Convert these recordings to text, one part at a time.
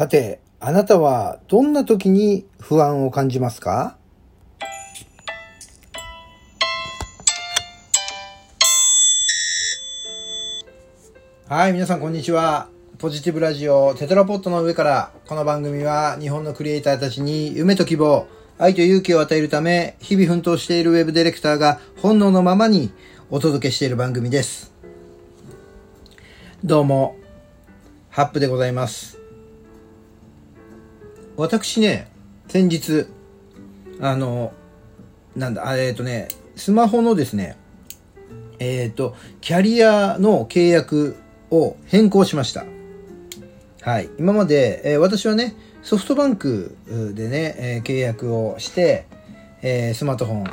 さて、あなたはどんな時に不安を感じますか？はい、皆さんこんにちは。ポジティブラジオテトラポットの上から、この番組は日本のクリエイターたちに夢と希望、愛と勇気を与えるため、日々奮闘しているウェブディレクターが本能のままにお届けしている番組です。どうも、ハップでございます。私ね、先日、あの、なんだ、えっ、とね、スマホのですね、えっ、と、キャリアの契約を変更しました。はい。今まで、えー私はね、ソフトバンクでね、えー契約をして、えースマートフォン、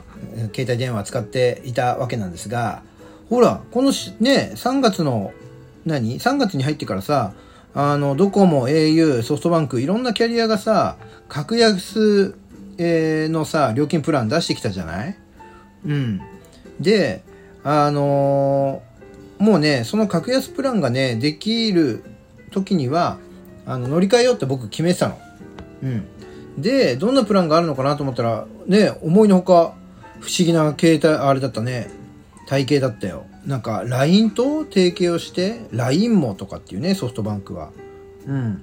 携帯電話使っていたわけなんですが、ほら、このね、3月の、何 ?3 月に入ってからさ、あの、ドコモ、au、ソフトバンク、いろんなキャリアがさ、格安、えのさ、料金プラン出してきたじゃない？うん。で、あのーもうね、その格安プランがね、できる時には、あの、乗り換えようって僕決めてたの。うん。で、どんなプランがあるのかなと思ったら、ね、思いのほか、不思議な携帯、あれだったね。体型だったよ。なんか、LINE と提携をして、LINE もとかっていうね、ソフトバンクは。うん。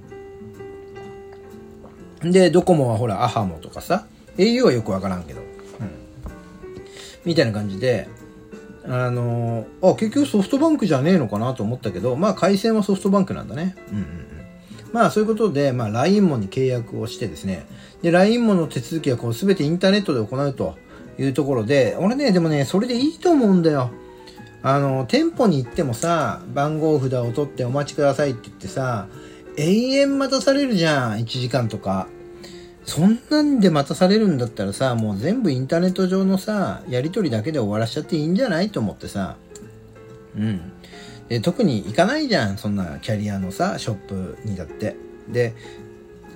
で、ドコモはほら、アハモとかさ、au はよくわからんけど。うん。みたいな感じで、あのーあ、結局ソフトバンクじゃねえのかなと思ったけど、まあ回線はソフトバンクなんだね。うんうんうん。まあそういうことで、まあ LINE もに契約をしてですね、で、LINE もの手続きはこう全てインターネットで行うというところで、俺ね、でもね、それでいいと思うんだよ。あの、店舗に行ってもさ、番号札を取ってお待ちくださいって言ってさ、永遠待たされるじゃん、1時間とか。そんなんで待たされるんだったらさ、もう全部インターネット上のさ、やりとりだけで終わらしちゃっていいんじゃないと思ってさ。うん。で、特に行かないじゃん、そんなキャリアのさ、ショップにだって。で、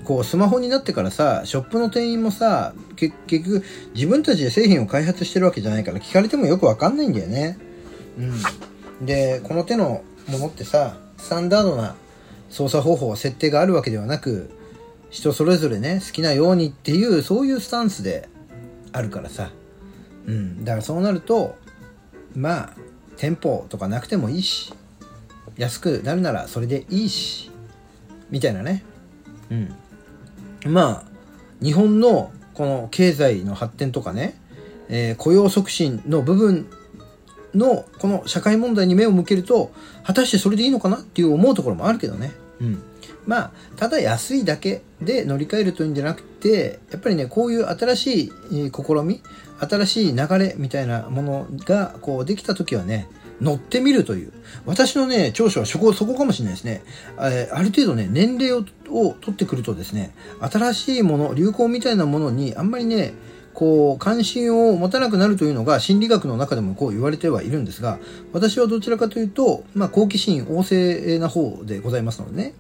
こう、スマホになってからさ、ショップの店員もさ、結局、自分たちで製品を開発してるわけじゃないから、聞かれてもよくわかんないんだよね。うん。で、この手のものってさ、スタンダードな操作方法、設定があるわけではなく、人それぞれね、好きなようにっていう、そういうスタンスであるからさ。うん。だからそうなると、まあ、店舗とかなくてもいいし、安くなるならそれでいいし、みたいなね。うん。まあ、日本のこの経済の発展とかね、えー雇用促進の部分のこの社会問題に目を向けると、果たしてそれでいいのかなっていう思うところもあるけどね。うん。まあ、ただ安いだけで乗り換えるというんじゃなくて、やっぱりね、こういう新しいえー試み、新しい流れみたいなものが、こう、できた時はね、乗ってみるという。私のね、長所はそこ、そこかもしれないですね。えーある程度ね、年齢をを取ってくるとですね、新しいもの、流行みたいなものにあんまりね、こう、関心を持たなくなるというのが心理学の中でもこう言われてはいるんですが、私はどちらかというと、まあ、好奇心旺盛な方でございますのでね。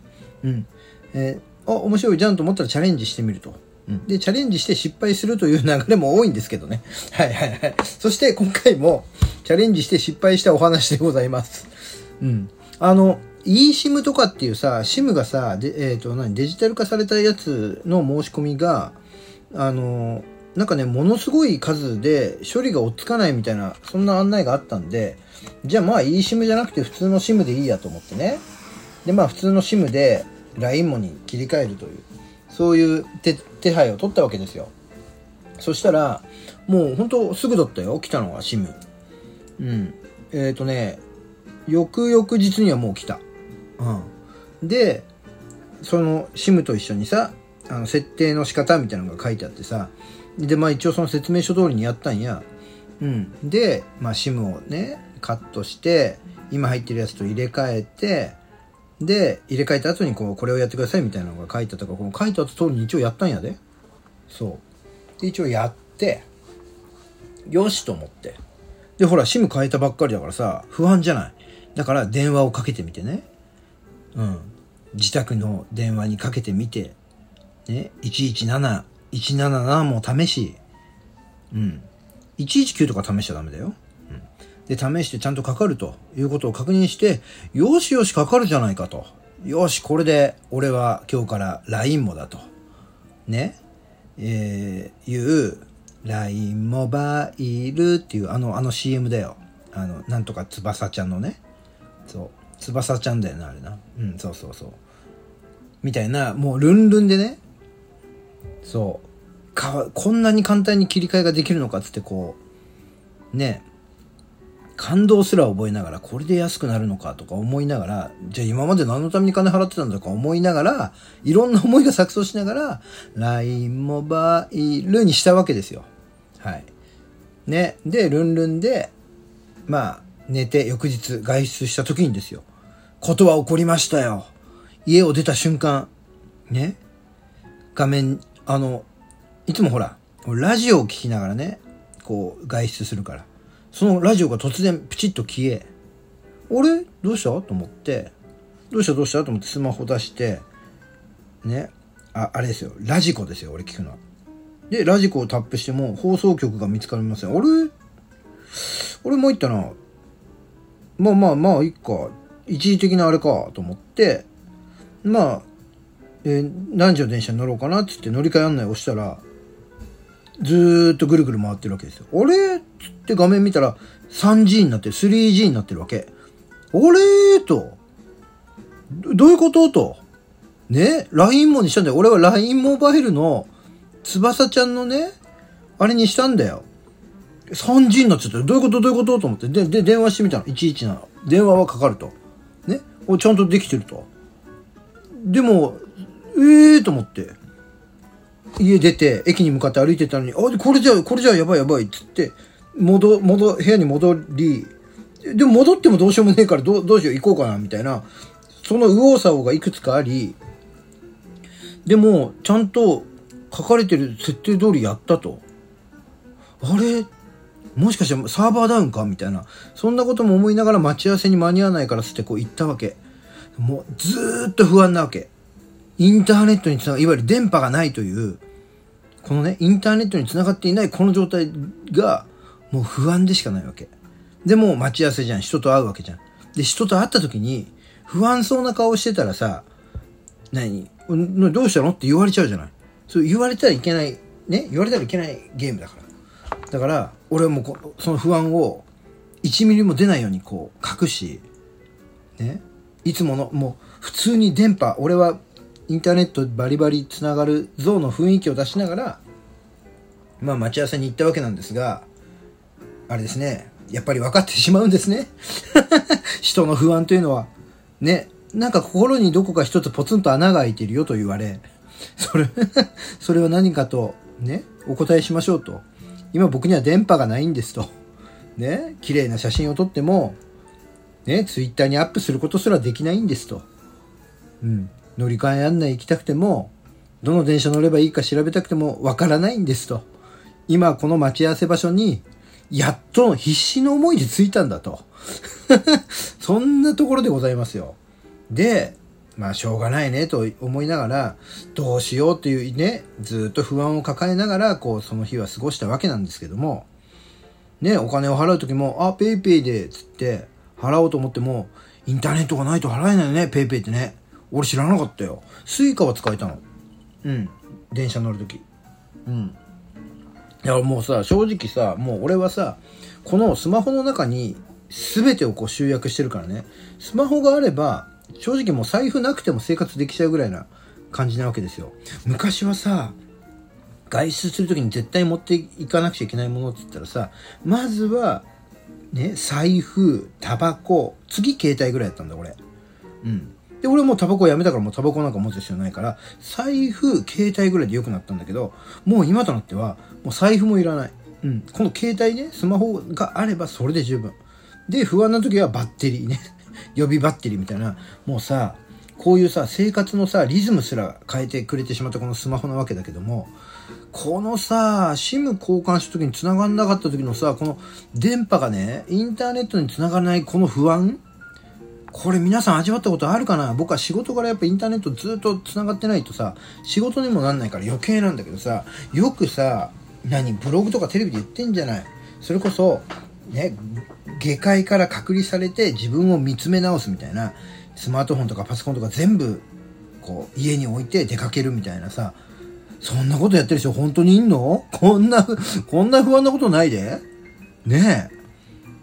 うん。えーあ、面白いじゃんと思ったらチャレンジしてみると。うん。で、チャレンジして失敗するという流れも多いんですけどね。はいはいはい。そして今回もチャレンジして失敗したお話でございます。うん。あの、eSIM とかっていうさ、SIM がさ、でえっ、と、何、デジタル化されたやつの申し込みが、あの、なんかね、ものすごい数で処理が追っつかないみたいな、そんな案内があったんで、じゃあまあ eSIM じゃなくて普通の SIM でいいやと思ってね。で、まあ普通の SIM で LINE もに切り替えるという、そういう手手配を取ったわけですよ。そしたら、もう本当すぐだったよ、来たのが SIM。うん。えっ、とね、翌々日にはもう来た。うん。で、その SIM と一緒にさ、あの設定の仕方みたいなのが書いてあってさ、で、まあ一応その説明書通りにやったんや。うん。で、まあ SIM をね、カットして、今入ってるやつと入れ替えて、で、入れ替えた後にこう、これをやってくださいみたいなのが書いてあったから、この書いてあった通りに一応やったんやで。そう。で、一応やって、よしと思って。で、ほら、SIM 変えたばっかりだからさ、不安じゃない。だから電話をかけてみてね。うん。自宅の電話にかけてみて、ね、117、177も試し、うん。119とか試しちゃダメだよ。うん。で、試してちゃんとかかるということを確認して、よしよしかかるじゃないかとよし、これで俺は今日から LINE もだと。ね。えー、いう LINE モバイルっていうあの、あの CM だよ。あの、なんとか翼ちゃんのね。そう。翼ちゃんだよな、あれな。うん、そうそうそう。みたいな、もうルンルンでね。そう。かこんなに簡単に切り替えができるのかっつってこう、ね。感動すら覚えながら、これで安くなるのかとか思いながら、じゃあ今まで何のために金払ってたんだか思いながら、いろんな思いが錯綜しながら、LINE モバイルにしたわけですよ。はい。ね。で、ルンルンで、まあ、寝て翌日外出した時にですよ。ことは起こりましたよ。家を出た瞬間、ね。画面、あの、いつもほら、ラジオを聞きながらね、こう、外出するから。そのラジオが突然プチッと消え、あれ？どうした？と思って、どうした？どうした？と思ってスマホ出して、ね、あ、あれですよ、ラジコですよ、俺聞くのは。で、ラジコをタップしても放送局が見つかりません。あれ？俺も言ったな。まあまあまあ、いっか。一時的なあれか、と思って、まあ、え、何時の電車に乗ろうかなっつって乗り換え案内をしたら、ずーっとぐるぐる回ってるわけですよ。あれ？つって画面見たら 3G になってる、3G になってるわけ。あれ？と。どういうこと？と。ね ?LINE もにしたんだよ。俺は LINE モバイルの翼ちゃんのね、あれにしたんだよ。3G になっちゃったどういうこと？どういうこと？と思って。で、で、電話してみたの。117。電話はかかると。ね？おちゃんとできてると。でも、ええー、と思って。家出て、駅に向かって歩いてたのに、あ、これじゃ、これじゃやばいやばいっつって、戻、戻、部屋に戻り、でも戻ってもどうしようもねえからどどうしよう行こうかな、みたいな、その右往左往がいくつかあり、でも、ちゃんと書かれてる設定通りやったと。あれ？もしかしてサーバーダウンか？みたいな。そんなことも思いながら待ち合わせに間に合わないからつってこう行ったわけ。もうずーっと不安なわけ。インターネットにつなが、いわゆる電波がないという、このね、インターネットにつながっていないこの状態が、もう不安でしかないわけ。でも待ち合わせじゃん。人と会うわけじゃん。で、人と会った時に、不安そうな顔してたらさ、何どうしたの？って言われちゃうじゃない。そう言われたらいけない、ね？言われたらいけないゲームだから。だから、俺はもうその不安を1ミリも出ないようにこう隠し、ね？いつもの、もう普通に電波、俺はインターネットバリバリつながる像の雰囲気を出しながら、まあ待ち合わせに行ったわけなんですが、あれですね、やっぱり分かってしまうんですね。人の不安というのは。ね、なんか心にどこか一つポツンと穴が開いてるよと言われ、それ それは何かと、ね、お答えしましょうと。今僕には電波がないんですと。ね、綺麗な写真を撮っても、ね、ツイッターにアップすることすらできないんですと。うん。乗り換え案内行きたくても、どの電車乗ればいいか調べたくてもわからないんですと。今この待ち合わせ場所に、やっと必死の思いで着いたんだと。そんなところでございますよ。で、まあしょうがないねと思いながら、どうしようっていうね、ずっと不安を抱えながら、こうその日は過ごしたわけなんですけども、ね、お金を払う時も、あ、 PayPay で、つって、払おうと思っても、インターネットがないと払えないよね、 PayPay ってね。俺知らなかったよ。 Suica は使えたの。うん。電車乗るとき。うん。いや、もうさ、正直さ、もう俺はさ、このスマホの中に全てをこう集約してるからね。スマホがあれば、正直もう財布なくても生活できちゃうぐらいな感じなわけですよ。昔はさ、外出するときに絶対持っていかなくちゃいけないものって言ったらさ、まずは、ね、財布、タバコ、次携帯ぐらいだったんだ、俺。うん。で、俺もタバコやめたからもうタバコなんか持つ必要ないから、財布、携帯ぐらいで良くなったんだけど、もう今となっては、もう財布もいらない。うん。この携帯ね、スマホがあればそれで十分。で、不安な時はバッテリーね。予備バッテリーみたいな。もうさ、こういうさ、生活のさ、リズムすら変えてくれてしまったこのスマホなわけだけども、このさ、SIM 交換した時に繋がんなかった時のさ、この電波がね、インターネットに繋がらないこの不安これ皆さん味わったことあるかな？僕は仕事からやっぱインターネットずっと繋がってないとさ、仕事にもなんないから余計なんだけどさ、よくさ、何、ブログとかテレビで言ってんじゃない？それこそ、ね、下界から隔離されて自分を見つめ直すみたいな、スマートフォンとかパソコンとか全部こう家に置いて出かけるみたいなさそんなことやってる人本当にいんの？こんなこんな不安なことないで。ねえ。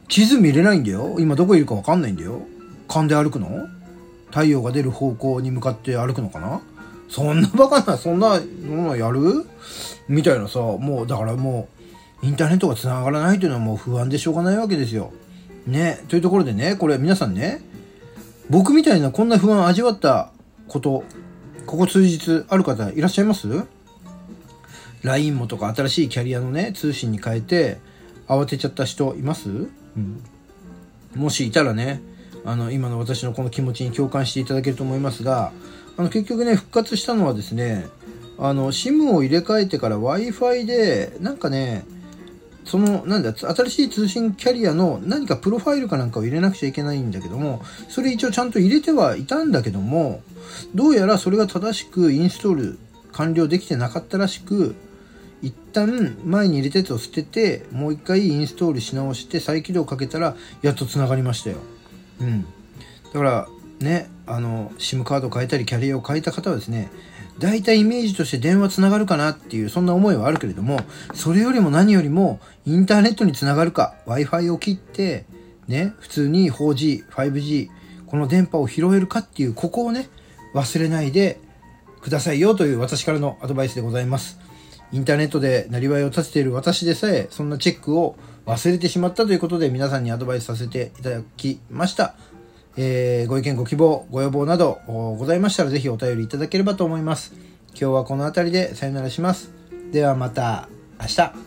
地図見れないんだよ。今どこいるかわかんないんだよ。勘で歩くの？太陽が出る方向に向かって歩くのかな？そんなバカな、そんなものやる？みたいなさ、もうだからもう、インターネットが繋がらないというのはもう不安でしょうがないわけですよ。ね。というところでね、これ皆さんね、僕みたいなこんな不安を味わったこと、ここ数日ある方いらっしゃいます ?LINE もとか新しいキャリアのね、通信に変えて慌てちゃった人います？うん。もしいたらね、あの、今の私のこの気持ちに共感していただけると思いますが、あの、結局ね、復活したのはですね、あの、SIM を入れ替えてから Wi-Fi で、なんかね、その、なんだ、新しい通信キャリアの何かプロファイルかなんかを入れなくちゃいけないんだけども、それ一応ちゃんと入れてはいたんだけども、どうやらそれが正しくインストール完了できてなかったらしく、一旦前に入れたやつを捨てて、もう一回インストールし直して再起動かけたら、やっと繋がりましたよ。うん。だから、ね、あの、SIM カード変えたりキャリアを変えた方はですね、大体イメージとして電話つながるかなっていう、そんな思いはあるけれども、それよりも何よりも、インターネットにつながるか、Wi-Fi を切って、ね、普通に 4G、5G、この電波を拾えるかっていう、ここをね、忘れないでくださいよという私からのアドバイスでございます。インターネットでなりわいを立てている私でさえ、そんなチェックを忘れてしまったということで皆さんにアドバイスさせていただきました。えー、ご意見、ご希望、ご要望などございましたらぜひお便りいただければと思います。今日はこの辺りでさよならします。ではまた明日。